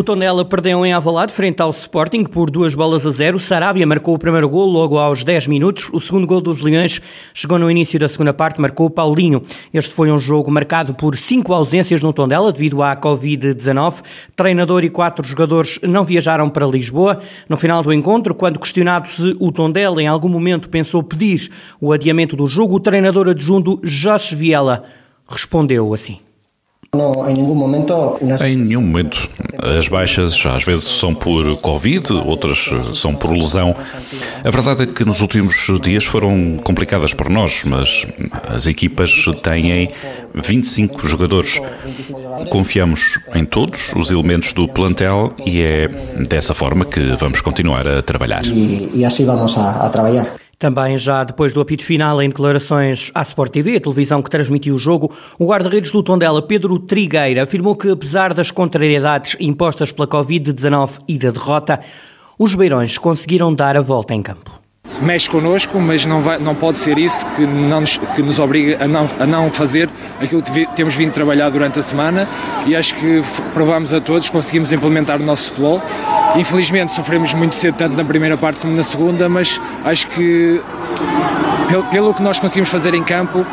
O Tondela perdeu em Avalado frente ao Sporting por duas bolas a zero. Sarabia marcou o primeiro gol logo aos 10 minutos. O segundo gol dos Leões chegou no início da segunda parte, marcou Paulinho. Este foi um jogo marcado por cinco ausências no Tondela devido à Covid-19. Treinador e quatro jogadores não viajaram para Lisboa. No final do encontro, quando questionado se o Tondela em algum momento pensou pedir o adiamento do jogo, o treinador adjunto Jorge Viela respondeu assim. Não, em nenhum momento. Em nenhum momento. As baixas às vezes são por Covid, outras são por lesão. A verdade é que nos últimos dias foram complicadas para nós, mas as equipas têm 25 jogadores. Confiamos em todos os elementos do plantel e é dessa forma que vamos continuar a trabalhar. E, e assim vamos a, a trabalhar. Também já depois do apito final em declarações à Sport TV, a televisão que transmitiu o jogo, o guarda-redes do Tondela, Pedro Trigueira, afirmou que apesar das contrariedades impostas pela Covid-19 e da derrota, os beirões conseguiram dar a volta em campo mexe connosco, mas não, vai, não pode ser isso que, não nos, que nos obriga a não, a não fazer aquilo que temos vindo trabalhar durante a semana e acho que provamos a todos, conseguimos implementar o nosso futebol. Infelizmente sofremos muito cedo, tanto na primeira parte como na segunda, mas acho que pelo, pelo que nós conseguimos fazer em campo,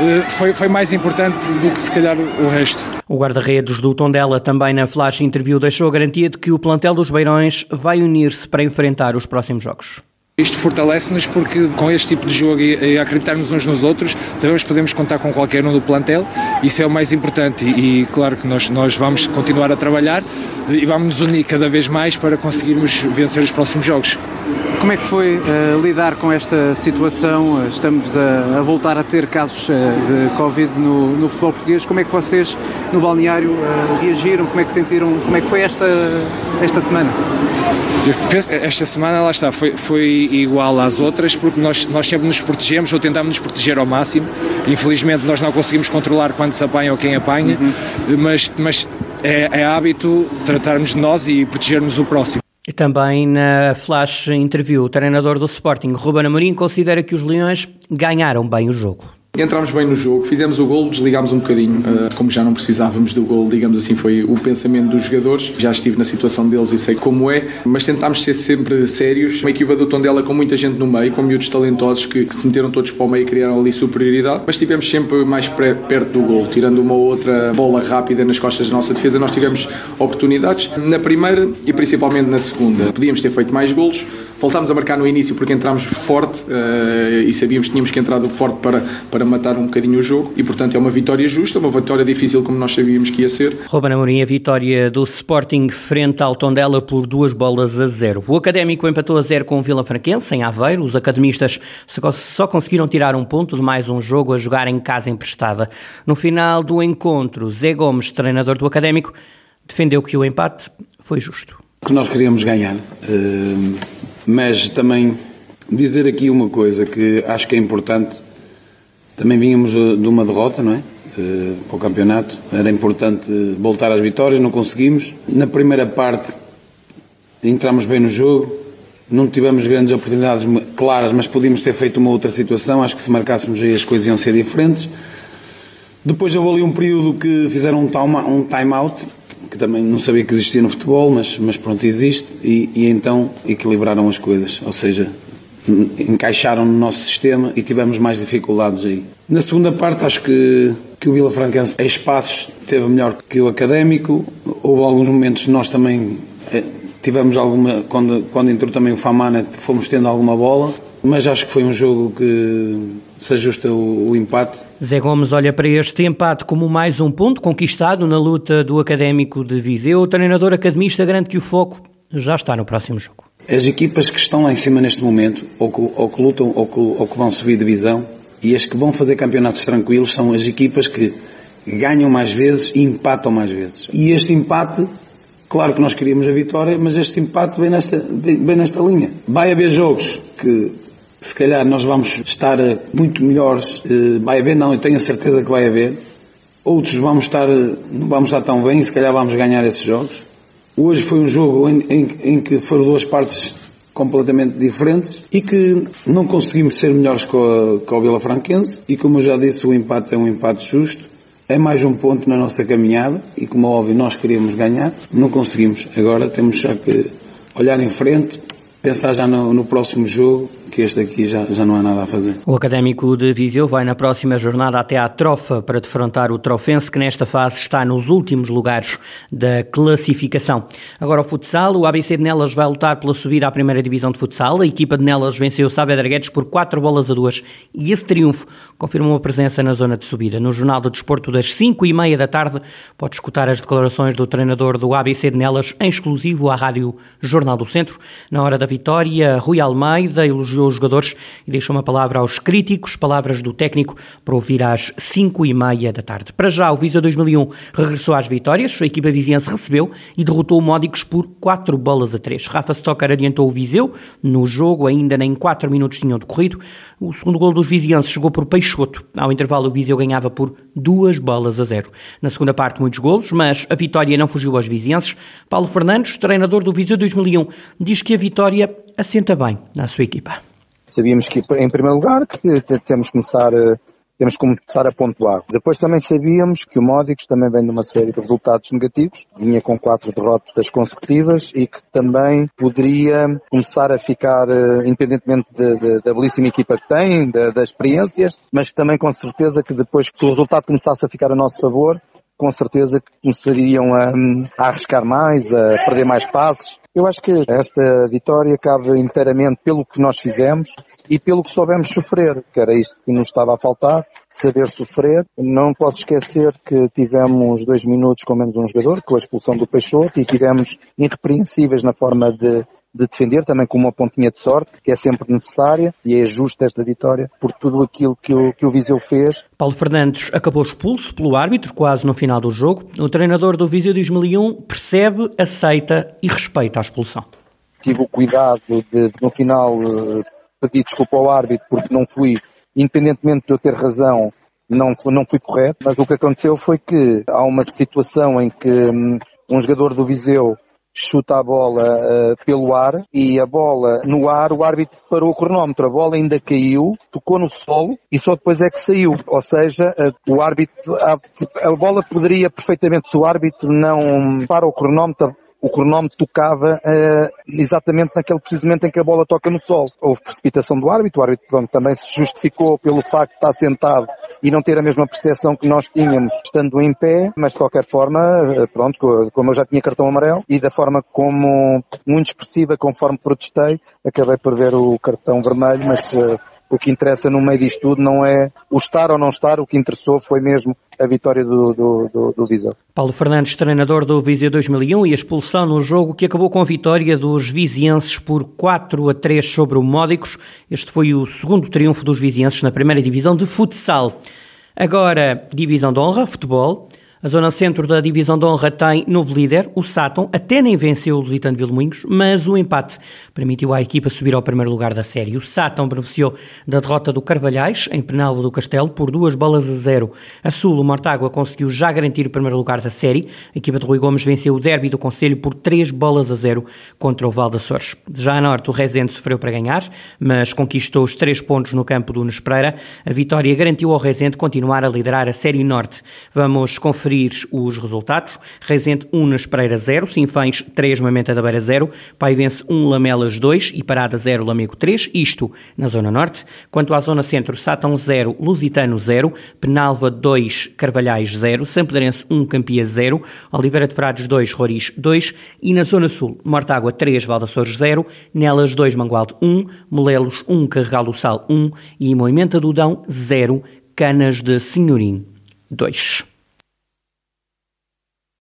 eh, foi, foi mais importante do que se calhar o resto. O guarda-redes do Tondela também na flash interview deixou a garantia de que o plantel dos Beirões vai unir-se para enfrentar os próximos jogos. Isto fortalece-nos porque com este tipo de jogo e, acreditarmos uns nos outros, sabemos que podemos contar com qualquer um do plantel, isso é o mais importante e, e claro que nós, nós vamos continuar a trabalhar e vamos nos unir cada vez mais para conseguirmos vencer os próximos jogos. Como é que foi uh, lidar com esta situação? Estamos a, a voltar a ter casos uh, de Covid no, no, futebol português. Como é que vocês no balneário uh, reagiram? Como é que sentiram? Como é que foi esta, esta semana? Esta semana, lá está, foi, foi igual às outras, porque nós, nós sempre nos protegemos ou tentamos nos proteger ao máximo. Infelizmente, nós não conseguimos controlar quando se apanha ou quem apanha, uhum. mas, mas é, é hábito tratarmos de nós e protegermos o próximo. E também na flash interview, o treinador do Sporting, Ruben Amorim, considera que os Leões ganharam bem o jogo. Entramos bem no jogo, fizemos o gol, desligámos um bocadinho, uh, como já não precisávamos do gol, digamos assim, foi o pensamento dos jogadores. Já estive na situação deles e sei como é, mas tentámos ser sempre sérios. Uma equipa do Tondela com muita gente no meio, com miúdos talentosos que, que se meteram todos para o meio e criaram ali superioridade, mas estivemos sempre mais perto do gol, tirando uma outra bola rápida nas costas da nossa defesa. Nós tivemos oportunidades na primeira e principalmente na segunda. Podíamos ter feito mais golos, voltámos a marcar no início porque entramos forte uh, e sabíamos que tínhamos que entrar forte para, para matar um bocadinho o jogo e, portanto, é uma vitória justa, uma vitória difícil como nós sabíamos que ia ser. Ruben Amorim, a vitória do Sporting frente ao Tondela por duas bolas a zero. O Académico empatou a zero com o Vila Franquense, em Aveiro. Os academistas só conseguiram tirar um ponto de mais um jogo a jogar em casa emprestada. No final do encontro, Zé Gomes, treinador do Académico, defendeu que o empate foi justo. Que nós queríamos ganhar, eh, mas também dizer aqui uma coisa que acho que é importante também vínhamos eh, de uma derrota, não é? Eh, para o campeonato. Era importante voltar às vitórias, não conseguimos. Na primeira parte entramos bem no jogo, não tivemos grandes oportunidades claras, mas podíamos ter feito uma outra situação. Acho que se marcássemos aí as coisas iam ser diferentes. Depois houve ali um período que fizeram um time-out, que também não sabia que existia no futebol, mas, mas pronto, existe, e, e então equilibraram as coisas. Ou seja, encaixaram no nosso sistema e tivemos mais dificuldades aí. Na segunda parte, acho que, que o Vila Franquense, em espaços, teve melhor que o Académico. Houve alguns momentos nós também eh, tivemos alguma. Quando, quando entrou também o Famana, fomos tendo alguma bola. Mas acho que foi um jogo que se ajusta o, o, empate. Zé Gomes olha para este empate como mais um ponto conquistado na luta do Académico de Viseu. O treinador academista garante que o foco já está no próximo jogo. As equipas que estão lá em cima neste momento, ou que, ou que lutam, ou que, ou que vão subir divisão, e as que vão fazer campeonatos tranquilos são as equipas que ganham mais vezes e empatam mais vezes. E este empate, claro que nós queríamos a vitória, mas este empate vem nesta, vem, vem nesta linha. Vai haver jogos que se calhar nós vamos estar muito melhores, eh, vai haver, não, eu tenho a certeza que vai haver, outros vamos estar, não vamos estar tão bem se calhar vamos ganhar esses jogos. Hoje foi um jogo em, em, em que foram duas partes completamente diferentes e que não conseguimos ser melhores com, a, com o Vila Franquense e como eu já disse o empate é um empate justo. É mais um ponto na nossa caminhada e como é óbvio nós queríamos ganhar não conseguimos. Agora temos já que olhar em frente pensar já no, no próximo jogo que este aqui já, já não há nada a fazer. O Académico de Viseu vai na próxima jornada até à Trofa para defrontar o Trofense, que nesta fase está nos últimos lugares da classificação. Agora o futsal, o ABC de Nelas vai lutar pela subida à primeira divisão de futsal. A equipa de Nelas venceu o Saavedra Guedes por 4 bolas a 2 e esse triunfo confirmou a presença na zona de subida. No Jornal do Desporto das 5 e meia da tarde pode escutar as declarações do treinador do ABC de Nelas em exclusivo à Rádio Jornal do Centro. Na hora da vitória, Rui Almeida elogiou elogiou os jogadores e deixou uma palavra aos críticos, palavras do técnico, para ouvir às 5 e meia da tarde. Para já, o Visa 2001 regressou às vitórias, a equipa viziense recebeu e derrotou o Módicos por 4 bolas a 3. Rafa Stocker adiantou o Viseu no jogo, ainda nem 4 minutos tinham decorrido. O segundo gol dos vizienses chegou por Peixoto. Ao intervalo, o Viseu ganhava por 2 bolas a 0. Na segunda parte, muitos golos, mas a vitória não fugiu aos vizienses. Paulo Fernandes, treinador do Viseu 2001, diz que a vitória assenta bem na sua equipa. Sabíamos que, em primeiro lugar, que temos que começar eh, temos que começar a pontuar. Depois também sabíamos que o Módicos também vem de uma série de resultados negativos, vinha com quatro derrotas consecutivas e que também poderia começar a ficar, eh, independentemente da belíssima equipa que tem, das experiências, mas também com certeza que depois, se o resultado começasse a ficar a nosso favor, com certeza que começariam a, a arriscar mais, a perder mais passos. Eu acho que esta vitória cabe inteiramente pelo que nós fizemos e pelo que soubemos sofrer, que era isto que nos estava a faltar, saber sofrer. Não pode esquecer que tivemos dois minutos com menos um jogador, com a expulsão do Peixoto, e tivemos irrepreensíveis na forma de de defender, também com uma pontinha de sorte, que é sempre necessária, e é justa esta vitória por tudo aquilo que o, que o Viseu fez. Paulo Fernandes acabou expulso pelo árbitro quase no final do jogo. O treinador do Viseu 2001 percebe, aceita e respeita a expulsão. Tive o cuidado de, de no final, eh, pedir desculpa ao árbitro porque não fui, independentemente de eu ter razão, não, não fui correto, mas o que aconteceu foi que há uma situação em que hum, um jogador do Viseu chuta a bola uh, pelo ar e a bola no ar, o árbitro parou o cronómetro, a bola ainda caiu, tocou no solo e só depois é que saiu. Ou seja, uh, o árbitro, a, a, bola poderia perfeitamente, se o árbitro não para o cronómetro, o cronómetro tocava uh, exatamente naquele precisamente em que a bola toca no sol. Houve precipitação do árbitro, o árbitro pronto, também se justificou pelo facto de estar sentado e não ter a mesma percepção que nós tínhamos estando em pé, mas de qualquer forma, uh, pronto, como eu já tinha cartão amarelo e da forma como muito expressiva, conforme protestei, acabei por ver o cartão vermelho, mas uh, o que interessa no meio disto tudo não é o estar ou não estar, o que interessou foi mesmo a vitória do, do, do, do Viseu. Paulo Fernandes, treinador do Viseu 2001 e a expulsão no jogo que acabou com a vitória dos vizienses por 4 a 3 sobre o Módicos. Este foi o segundo triunfo dos vizienses na primeira divisão de futsal. Agora, divisão de honra, futebol. A zona centro da divisão de honra tem novo líder, o Sátão, até nem venceu o Lusitano Vilmoinhos, mas o empate permitiu à equipa subir ao primeiro lugar da série. O Sátão beneficiou da derrota do Carvalhais, em Penalvo do Castelo, por duas bolas a zero. A Sul, o Mortágua, conseguiu já garantir o primeiro lugar da série. A equipa de Rui Gomes venceu o derby do Conselho por três bolas a zero contra o Val de Açores. Já a Norte, o Rezende sofreu para ganhar, mas conquistou os três pontos no campo do Nespreira. A vitória garantiu ao Rezende continuar a liderar a série Norte. Vamos conferir conferir os resultados. Rezende 1 nas Pereira 0, Sinfães 3, Mamenta da Beira 0, Paivense 1, Lamelas 2 e Parada 0, Lamego 3, isto na Zona Norte. Quanto à Zona Centro, Sátão 0, Lusitano 0, Penalva 2, Carvalhais 0, Sampedrense 1, Campia 0, Oliveira de Frades 2, Roriz 2 e na Zona Sul, Mortágua 3, Valdaçores 0, Nelas 2, Mangualde 1, Molelos 1, Carregal do Sal 1 e Moimenta do Dão 0, Canas de Senhorim 2.